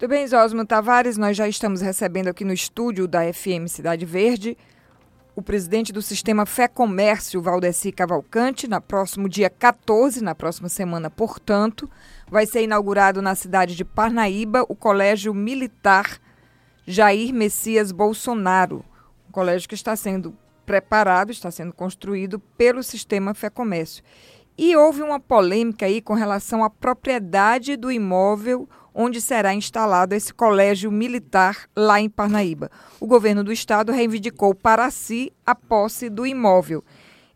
Muito bem, Osmo Tavares, nós já estamos recebendo aqui no estúdio da FM Cidade Verde o presidente do sistema Fé Comércio, Valdeci Cavalcante, na próximo dia 14, na próxima semana, portanto, vai ser inaugurado na cidade de Parnaíba o Colégio Militar Jair Messias Bolsonaro, um colégio que está sendo preparado, está sendo construído pelo sistema Fé Comércio. E houve uma polêmica aí com relação à propriedade do imóvel onde será instalado esse colégio militar lá em Parnaíba. O governo do estado reivindicou para si a posse do imóvel.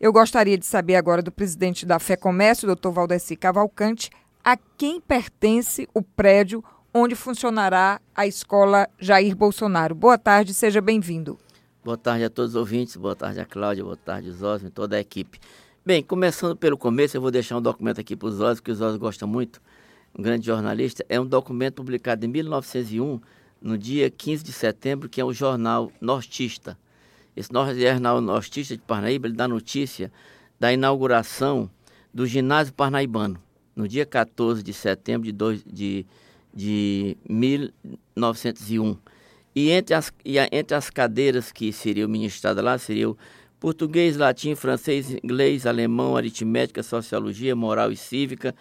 Eu gostaria de saber agora do presidente da Fé Comércio, doutor Valdeci Cavalcante, a quem pertence o prédio onde funcionará a escola Jair Bolsonaro. Boa tarde, seja bem-vindo. Boa tarde a todos os ouvintes, boa tarde a Cláudia, boa tarde Zósio e toda a equipe. Bem, começando pelo começo, eu vou deixar um documento aqui para os Zósio, que os Zósio gosta muito um grande jornalista, é um documento publicado em 1901, no dia 15 de setembro, que é o jornal Nortista. Esse jornal Nortista de Parnaíba, ele dá notícia da inauguração do ginásio parnaibano, no dia 14 de setembro de, dois, de, de 1901. E entre as, e entre as cadeiras que seriam ministradas lá, seriam português, latim, francês, inglês, alemão, aritmética, sociologia, moral e cívica,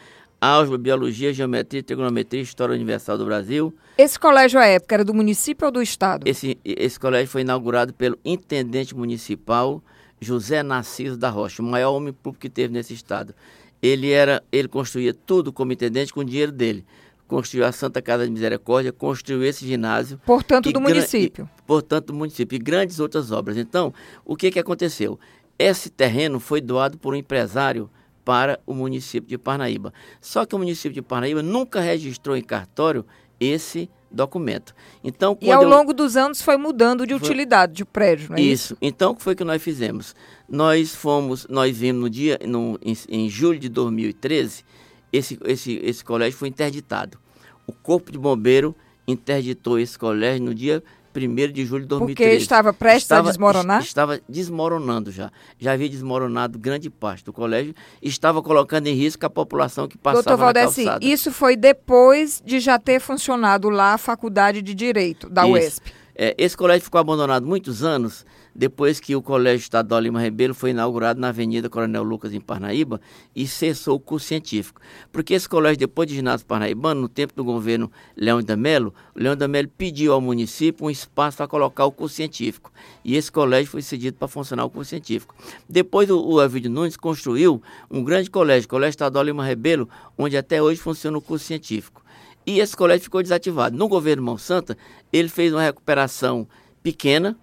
álgebra, biologia, geometria, trigonometria, história universal do Brasil. Esse colégio à época era do município ou do estado? Esse, esse colégio foi inaugurado pelo intendente municipal José Narciso da Rocha, o maior homem público que teve nesse estado. Ele era, ele construía tudo como intendente com o dinheiro dele. Construiu a Santa Casa de Misericórdia, construiu esse ginásio. Portanto, do município. E, portanto, do município. E grandes outras obras. Então, o que, que aconteceu? Esse terreno foi doado por um empresário para o município de Parnaíba. Só que o município de Parnaíba nunca registrou em cartório esse documento. Então, e ao eu... longo dos anos foi mudando de foi... utilidade de prédio, não é isso? Isso. Então, o que foi que nós fizemos? Nós fomos, nós vimos no dia, no, em, em julho de 2013, esse, esse, esse colégio foi interditado. O Corpo de Bombeiro interditou esse colégio no dia 1 de julho de 2013. Porque estava prestes estava, a desmoronar? Estava desmoronando já. Já havia desmoronado grande parte do colégio. Estava colocando em risco a população que passava Doutor Valdeci, isso foi depois de já ter funcionado lá a Faculdade de Direito da isso. UESP. É, esse colégio ficou abandonado muitos anos depois que o Colégio Estadual Lima Rebelo foi inaugurado na Avenida Coronel Lucas, em Parnaíba, e cessou o curso científico. Porque esse colégio, depois de ginásio parnaibano, no tempo do governo Leão da Melo, Leão da Melo pediu ao município um espaço para colocar o curso científico. E esse colégio foi cedido para funcionar o curso científico. Depois o, o Elvídio Nunes construiu um grande colégio, Colégio Estadual Lima Rebelo, onde até hoje funciona o curso científico. E esse colégio ficou desativado. No governo Monsanto, ele fez uma recuperação pequena,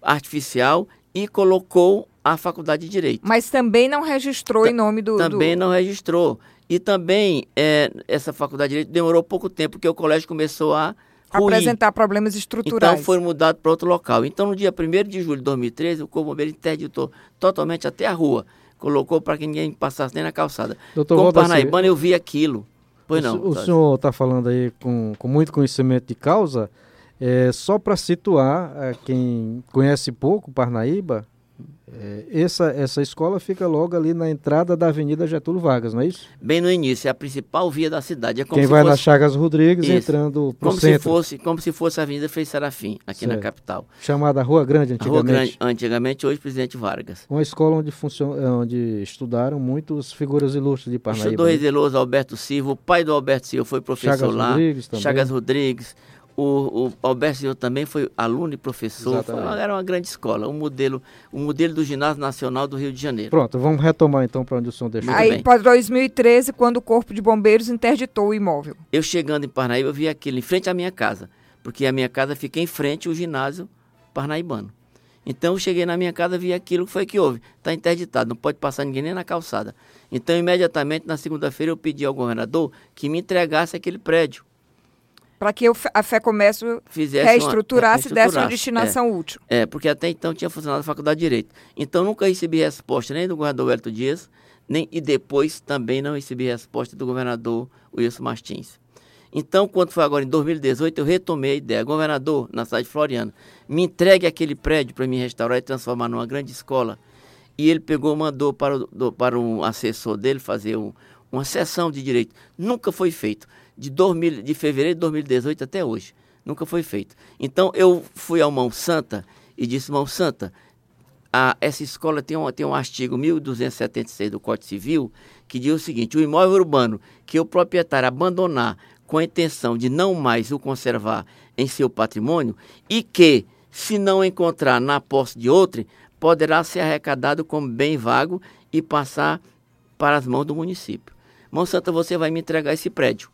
artificial e colocou a faculdade de direito. Mas também não registrou T em nome do. Também do... não registrou. E também é, essa faculdade de direito demorou pouco tempo, porque o colégio começou a. Ruir. Apresentar problemas estruturais. Então foi mudado para outro local. Então, no dia 1 de julho de 2013, o Corpo Bombeiro interditou totalmente até a rua. Colocou para que ninguém passasse nem na calçada. Doutor Como Parnaibano, eu vi aquilo. Pois o, não. O senhor está falando aí com, com muito conhecimento de causa. É, só para situar, é, quem conhece pouco Parnaíba, essa, essa escola fica logo ali na entrada da Avenida Getúlio Vargas, não é isso? Bem no início, é a principal via da cidade. É Quem vai fosse... na Chagas Rodrigues isso. entrando para como centro. Se fosse, como se fosse a Avenida Frei Serafim, aqui certo. na capital. Chamada Rua Grande antigamente. Rua Grande, antigamente, hoje Presidente Vargas. Uma escola onde, funcion... onde estudaram muitas figuras ilustres de Parnaíba. Estudou Rezeloso Alberto Silva, o pai do Alberto Silva foi professor Chagas lá. Rodrigues também. Chagas Rodrigues. O, o Alberto Senhor também foi aluno e professor. Foi, era uma grande escola, um modelo, um modelo do Ginásio Nacional do Rio de Janeiro. Pronto, vamos retomar então para onde o senhor deixou. Aí, para 2013, quando o Corpo de Bombeiros interditou o imóvel. Eu chegando em Parnaíba, eu vi aquilo em frente à minha casa, porque a minha casa fica em frente ao ginásio parnaibano. Então eu cheguei na minha casa, vi aquilo que foi que houve. Está interditado, não pode passar ninguém nem na calçada. Então, imediatamente, na segunda-feira, eu pedi ao governador que me entregasse aquele prédio para que a Fé Comércio Fizesse reestruturasse e desse uma destinação é, útil. É, porque até então tinha funcionado a Faculdade de Direito. Então nunca recebi resposta nem do governador Hélio Dias, nem, e depois também não recebi resposta do governador Wilson Martins. Então, quando foi agora em 2018, eu retomei a ideia. Governador, na cidade de Floriana, me entregue aquele prédio para me restaurar e transformar numa grande escola. E ele pegou, mandou para, o, do, para um assessor dele fazer um, uma sessão de direito. Nunca foi feito de, 2000, de fevereiro de 2018 até hoje. Nunca foi feito. Então eu fui ao Mão Santa e disse, Mão Santa, a, essa escola tem um, tem um artigo 1276 do Código Civil que diz o seguinte: o imóvel urbano que o proprietário abandonar com a intenção de não mais o conservar em seu patrimônio e que, se não encontrar na posse de outro, poderá ser arrecadado como bem vago e passar para as mãos do município. Mão Santa, você vai me entregar esse prédio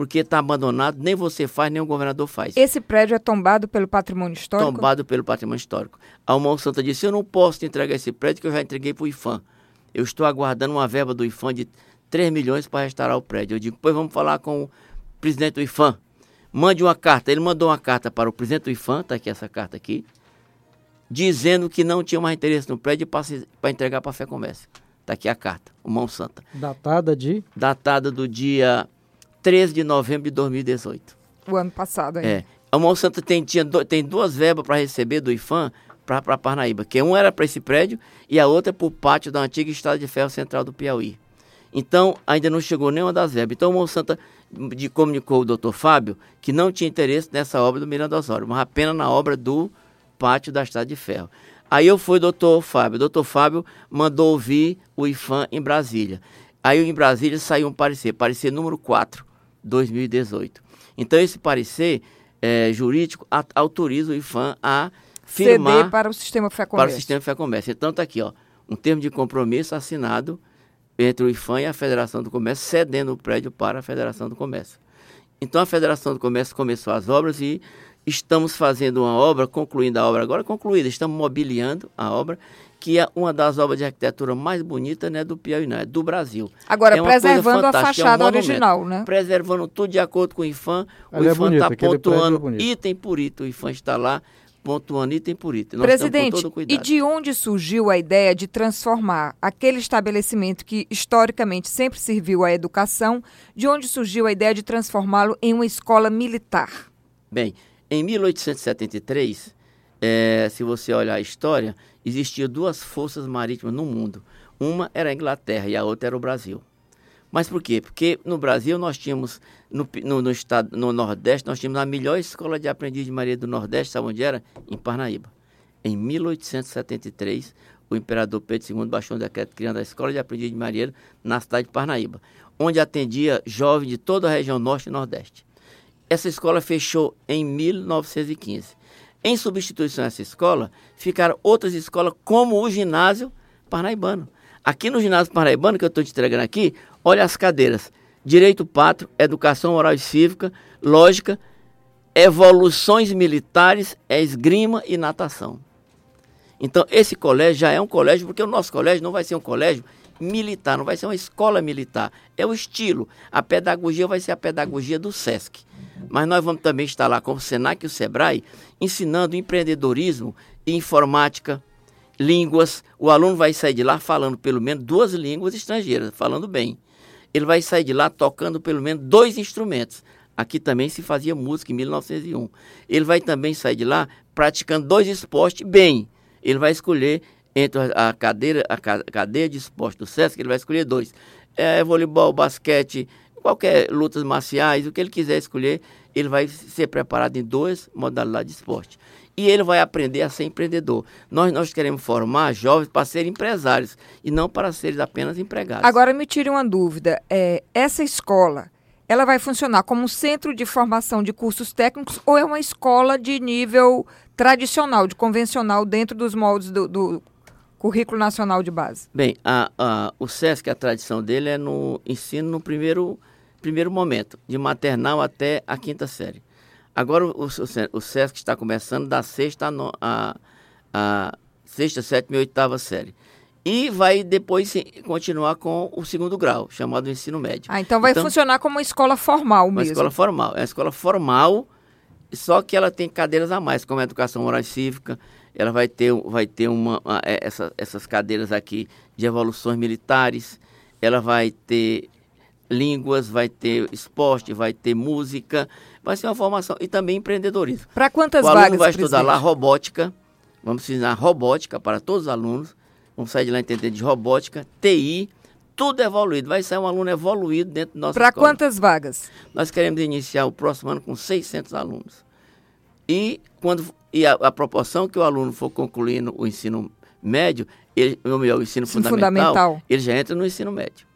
porque está abandonado, nem você faz, nem o governador faz. Esse prédio é tombado pelo patrimônio histórico? Tombado pelo patrimônio histórico. A Almão Santa disse, eu não posso te entregar esse prédio que eu já entreguei para o IFAM. Eu estou aguardando uma verba do IFAM de 3 milhões para restaurar o prédio. Eu digo, pois vamos falar com o presidente do IFAM. Mande uma carta. Ele mandou uma carta para o presidente do IFAM, está aqui essa carta aqui, dizendo que não tinha mais interesse no prédio para entregar para a Fé Comércio. Está aqui a carta, o Mão Santa. Datada de? Datada do dia 13 de novembro de 2018. O ano passado ainda. É. A Monsanto tem, tinha do, tem duas verbas para receber do IFAM para Parnaíba, que uma era para esse prédio e a outra para o pátio da antiga Estrada de Ferro Central do Piauí. Então, ainda não chegou nenhuma das verbas. Então, o Monsanto de, comunicou o doutor Fábio que não tinha interesse nessa obra do Miranda Osório, mas apenas na obra do pátio da Estrada de Ferro. Aí eu fui doutor Fábio. O doutor Fábio mandou ouvir o IFAM em Brasília. Aí em Brasília saiu um parecer, parecer número 4, 2018. Então, esse parecer é, jurídico a, autoriza o IFAM a firmar... Ceder para o sistema Fé Comércio. Para o sistema Fé Comércio. Então, está aqui, ó, um termo de compromisso assinado entre o IFAM e a Federação do Comércio, cedendo o prédio para a Federação do Comércio. Então, a Federação do Comércio começou as obras e estamos fazendo uma obra, concluindo a obra agora concluída, estamos mobiliando a obra que é uma das obras de arquitetura mais bonitas né, do Piauí, não, é do Brasil. Agora, é preservando a fachada é um original, né? Preservando tudo de acordo com o IFAM. O é IFAM está pontuando é item por item. O IFAM está lá pontuando item por item. Nós Presidente, e de onde surgiu a ideia de transformar aquele estabelecimento que historicamente sempre serviu à educação, de onde surgiu a ideia de transformá-lo em uma escola militar? Bem, em 1873, é, se você olhar a história, existiam duas forças marítimas no mundo. Uma era a Inglaterra e a outra era o Brasil. Mas por quê? Porque no Brasil nós tínhamos, no, no, no, estado, no Nordeste, nós tínhamos a melhor escola de aprendiz de marinha do Nordeste, sabe onde era? Em Parnaíba. Em 1873, o imperador Pedro II baixou um decreto criando a Escola de Aprendiz de Marinheiro na cidade de Parnaíba, onde atendia jovens de toda a região Norte e Nordeste. Essa escola fechou em 1915. Em substituição a essa escola, ficaram outras escolas, como o ginásio parnaibano. Aqui no ginásio parnaibano, que eu estou te entregando aqui, olha as cadeiras. Direito pátrio, educação oral e cívica, lógica, evoluções militares, esgrima e natação. Então, esse colégio já é um colégio, porque o nosso colégio não vai ser um colégio militar, não vai ser uma escola militar. É o estilo. A pedagogia vai ser a pedagogia do SESC. Mas nós vamos também estar lá com o Senac e o Sebrae ensinando empreendedorismo e informática, línguas. O aluno vai sair de lá falando pelo menos duas línguas estrangeiras, falando bem. Ele vai sair de lá tocando pelo menos dois instrumentos. Aqui também se fazia música em 1901. Ele vai também sair de lá praticando dois esportes bem. Ele vai escolher entre a cadeira, a cadeia de esporte do SESC, ele vai escolher dois. É, voleibol, basquete, qualquer lutas marciais, o que ele quiser escolher, ele vai ser preparado em duas modalidades de esporte. E ele vai aprender a ser empreendedor. Nós, nós queremos formar jovens para serem empresários e não para serem apenas empregados. Agora me tire uma dúvida. É, essa escola, ela vai funcionar como um centro de formação de cursos técnicos ou é uma escola de nível tradicional, de convencional, dentro dos moldes do, do Currículo Nacional de Base? Bem, a, a, o SESC, a tradição dele é no ensino no primeiro, primeiro momento, de maternal até a quinta série. Agora o, o, o SESC está começando da sexta a, no, a, a sexta, sétima e oitava série. E vai depois continuar com o segundo grau, chamado ensino médio. Ah, então vai então, funcionar como uma escola formal mesmo. Uma escola formal. É uma escola formal, só que ela tem cadeiras a mais, como a educação moral e cívica, ela vai ter, vai ter uma, uma é, essa, essas cadeiras aqui de evoluções militares, ela vai ter línguas, vai ter esporte, vai ter música, vai ser uma formação e também empreendedorismo. Para quantas vagas? O aluno vai estudar lá robótica, vamos ensinar robótica para todos os alunos, vamos sair de lá entendendo de robótica, TI, tudo evoluído. Vai sair um aluno evoluído dentro do nosso Para quantas vagas? Nós queremos iniciar o próximo ano com 600 alunos. E, quando, e a, a proporção que o aluno for concluindo o ensino médio, ele, o meu ensino, ensino fundamental, fundamental, ele já entra no ensino médio.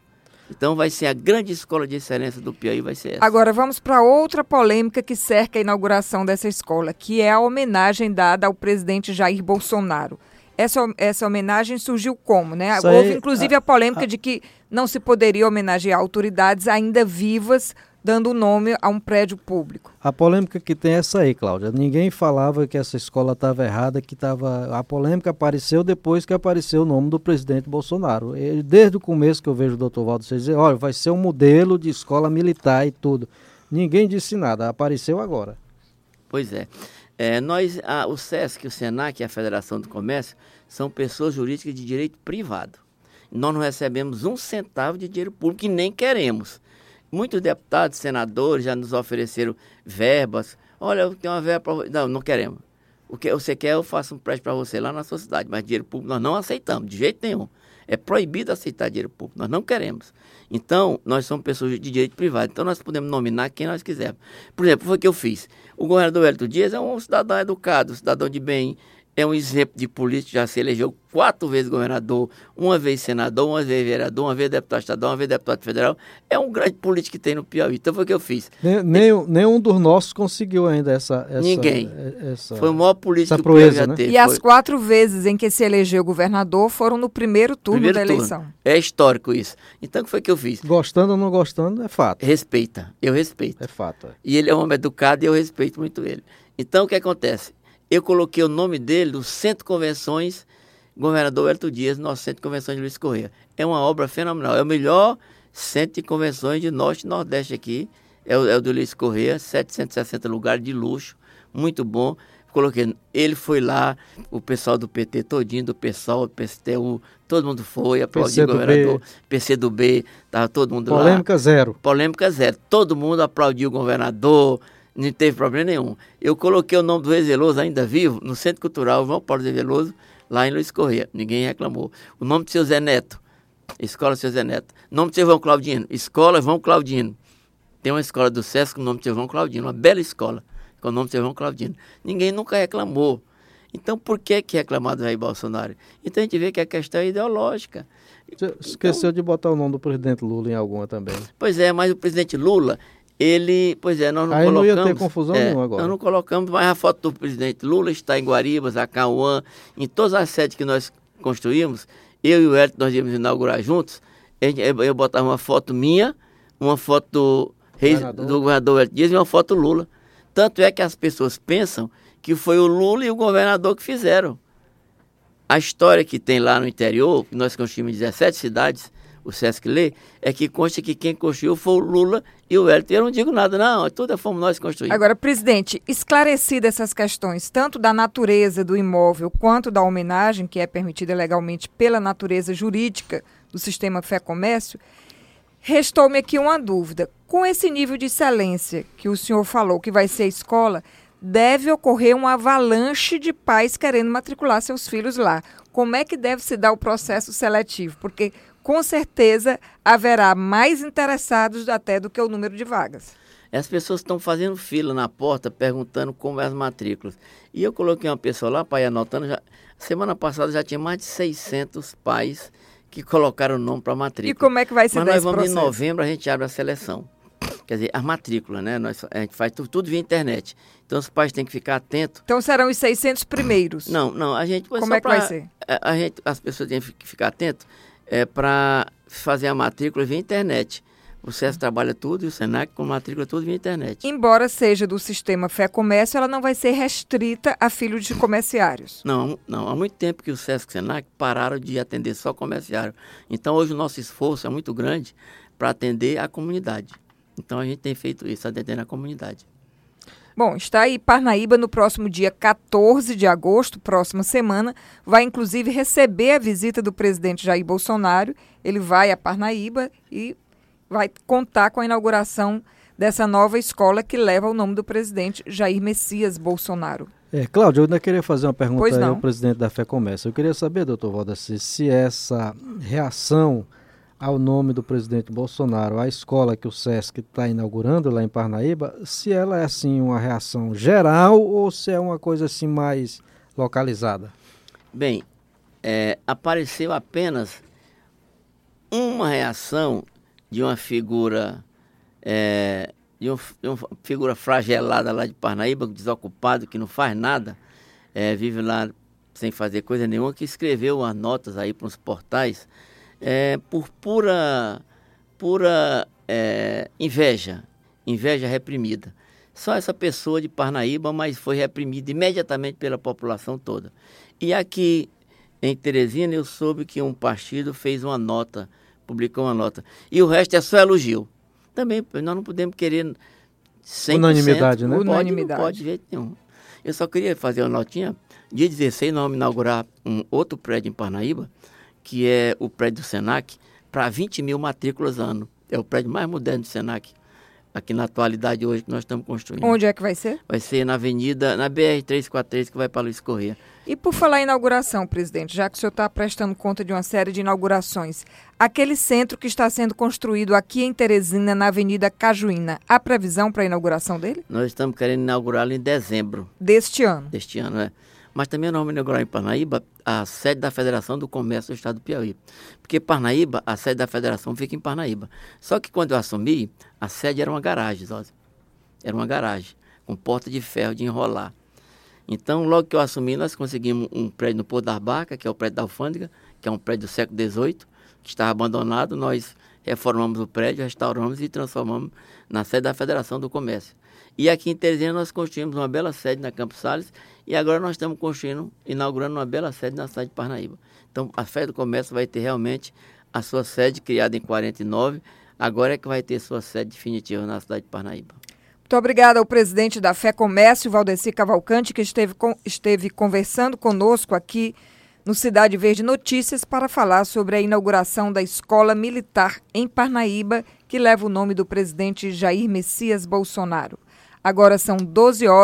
Então vai ser a grande escola de excelência do Piauí, vai ser essa. Agora vamos para outra polêmica que cerca a inauguração dessa escola, que é a homenagem dada ao presidente Jair Bolsonaro. Essa, essa homenagem surgiu como, né? Isso Houve, aí, inclusive, a, a polêmica a... de que não se poderia homenagear autoridades ainda vivas dando o nome a um prédio público. A polêmica que tem é essa aí, Cláudia. Ninguém falava que essa escola estava errada, que estava. A polêmica apareceu depois que apareceu o nome do presidente Bolsonaro. Ele, desde o começo que eu vejo o doutor Valdo dizer, olha, vai ser um modelo de escola militar e tudo. Ninguém disse nada, apareceu agora. Pois é. É, nós, a, o SESC, o SENAC e a Federação do Comércio são pessoas jurídicas de direito privado. Nós não recebemos um centavo de dinheiro público e nem queremos. Muitos deputados, senadores já nos ofereceram verbas. Olha, eu tenho uma verba para Não, não queremos. O que você quer, eu faço um prédio para você lá na sua cidade, mas dinheiro público nós não aceitamos, de jeito nenhum. É proibido aceitar dinheiro público, nós não queremos. Então, nós somos pessoas de direito privado, então nós podemos nominar quem nós quisermos. Por exemplo, foi o que eu fiz. O governador Hélio Dias é um cidadão educado, um cidadão de bem, é um exemplo de político, já se elegeu quatro vezes governador, uma vez senador, uma vez vereador, uma vez deputado estadual, uma vez deputado federal. É um grande político que tem no Piauí. Então foi o que eu fiz. nenhum, nenhum dos nossos conseguiu ainda essa. essa Ninguém. Essa, foi o maior político que o Piauí já né? teve. E as quatro vezes em que se elegeu governador foram no primeiro turno primeiro da eleição. Turno. É histórico isso. Então o que foi que eu fiz? Gostando ou não gostando, é fato. Respeita. Eu respeito. É fato. É. E ele é um homem educado e eu respeito muito ele. Então o que acontece? Eu coloquei o nome dele no Centro de Convenções Governador Elton Dias, no Centro de Convenções de Luiz Correia. É uma obra fenomenal. É o melhor centro de convenções de Norte e Nordeste aqui. É o, é o do Luiz Correia, 760 lugares de luxo, muito bom. Coloquei, ele foi lá, o pessoal do PT todinho, do PSOL, do PSTU, todo mundo foi, aplaudiu o governador, PC do B, estava todo mundo Polêmica lá. Polêmica zero. Polêmica zero. Todo mundo aplaudiu o governador, não teve problema nenhum. Eu coloquei o nome do Zé Veloso ainda vivo no Centro Cultural João Paulo Zé Veloso, lá em Luiz Correia. Ninguém reclamou. O nome do seu Zé Neto, Escola Seu Zé Neto. O nome do seu João Claudino, Escola João Claudino. Tem uma escola do SESC com o nome do seu João Claudino, uma bela escola com o nome do seu João Claudino. Ninguém nunca reclamou. Então, por que, que reclamar do Jair Bolsonaro? Então, a gente vê que a questão é ideológica. Você esqueceu então, de botar o nome do presidente Lula em alguma também. Pois é, mas o presidente Lula, ele, pois é, nós não Aí colocamos. não ia ter confusão é, nenhuma agora. Nós não colocamos, mas a foto do presidente Lula está em Guaribas, a Cauã, em todas as sedes que nós construímos, eu e o Hélio, nós íamos inaugurar juntos, eu botava uma foto minha, uma foto do, Reis, governador. do governador Hélio Dias e uma foto Lula. Tanto é que as pessoas pensam que foi o Lula e o governador que fizeram. A história que tem lá no interior, que nós construímos em 17 cidades, o Sesc lê, é que consta que quem construiu foi o Lula e o Hélio. Eu não digo nada, não, tudo fomos nós que construímos. Agora, presidente, esclarecidas essas questões, tanto da natureza do imóvel quanto da homenagem, que é permitida legalmente pela natureza jurídica do sistema fé-comércio, restou-me aqui uma dúvida. Com esse nível de excelência que o senhor falou que vai ser a escola, deve ocorrer uma avalanche de pais querendo matricular seus filhos lá. Como é que deve se dar o processo seletivo? Porque com certeza haverá mais interessados até do que o número de vagas. As pessoas estão fazendo fila na porta perguntando como é as matrículas. E eu coloquei uma pessoa lá para ir anotando. Já, semana passada já tinha mais de 600 pais que colocaram o nome para matrícula. E como é que vai ser Mas nós vamos processo? em novembro, a gente abre a seleção. Quer dizer, as matrículas, né? Nós, a gente faz tudo, tudo via internet. Então os pais têm que ficar atentos. Então serão os 600 primeiros? Não, não. A gente, como é que pra, vai ser? A, a gente, as pessoas têm que ficar atentos é, para fazer a matrícula via internet. O SESC trabalha tudo e o SENAC com matrícula tudo via internet. Embora seja do sistema Fé Comércio, ela não vai ser restrita a filhos de comerciários. Não, não. Há muito tempo que o SESC e o SENAC pararam de atender só comerciário. Então hoje o nosso esforço é muito grande para atender a comunidade. Então a gente tem feito isso, atendendo a comunidade. Bom, está aí Parnaíba no próximo dia 14 de agosto, próxima semana, vai inclusive receber a visita do presidente Jair Bolsonaro. Ele vai a Parnaíba e vai contar com a inauguração dessa nova escola que leva o nome do presidente Jair Messias Bolsonaro. É, Cláudio, eu ainda queria fazer uma pergunta ao presidente da Fé Comércio. Eu queria saber, doutor Valdeci, se essa reação ao nome do presidente Bolsonaro a escola que o SESC está inaugurando lá em Parnaíba, se ela é assim uma reação geral ou se é uma coisa assim mais localizada? Bem, é, apareceu apenas uma reação de uma figura é, de, um, de, uma figura fragelada lá de Parnaíba, desocupado, que não faz nada, é, vive lá sem fazer coisa nenhuma, que escreveu umas notas aí para os portais é, por pura, pura é, inveja, inveja reprimida. Só essa pessoa de Parnaíba, mas foi reprimida imediatamente pela população toda. E aqui em Teresina eu soube que um partido fez uma nota, publicou uma nota. E o resto é só elogio. Também nós não podemos querer 100%. Unanimidade, né? Pode, Unanimidade. Não pode de jeito nenhum. Eu só queria fazer uma notinha. Dia 16 nós vamos inaugurar um outro prédio em Parnaíba, que é o prédio do Senac, para 20 mil matrículas ano. É o prédio mais moderno do Senac aqui na atualidade hoje que nós estamos construindo. Onde é que vai ser? Vai ser na Avenida, na BR-343, que vai para Luiz Corrêa. E por falar em inauguração, presidente, já que o senhor está prestando conta de uma série de inaugurações, aquele centro que está sendo construído aqui em Teresina, na Avenida Cajuína, há previsão para a inauguração dele? Nós estamos querendo inaugurá-lo em dezembro Deste ano. deste ano, né? Mas também nós vamos inaugurar em Parnaíba a sede da Federação do Comércio do Estado do Piauí. Porque Parnaíba, a sede da federação fica em Parnaíba. Só que quando eu assumi, a sede era uma garagem, Zózio. Era uma garagem, com porta de ferro de enrolar. Então, logo que eu assumi, nós conseguimos um prédio no Porto da Barca, que é o prédio da Alfândega, que é um prédio do século XVIII, que estava abandonado. Nós reformamos o prédio, restauramos e transformamos na sede da Federação do Comércio. E aqui em Teresina nós construímos uma bela sede na Campos Sales e agora nós estamos construindo, inaugurando uma bela sede na cidade de Parnaíba. Então a Fé do Comércio vai ter realmente a sua sede criada em 49, agora é que vai ter sua sede definitiva na cidade de Parnaíba. Muito obrigada ao presidente da Fé Comércio, Valdeci Cavalcante, que esteve, com, esteve conversando conosco aqui no Cidade Verde Notícias para falar sobre a inauguração da Escola Militar em Parnaíba, que leva o nome do presidente Jair Messias Bolsonaro. Agora são 12 horas.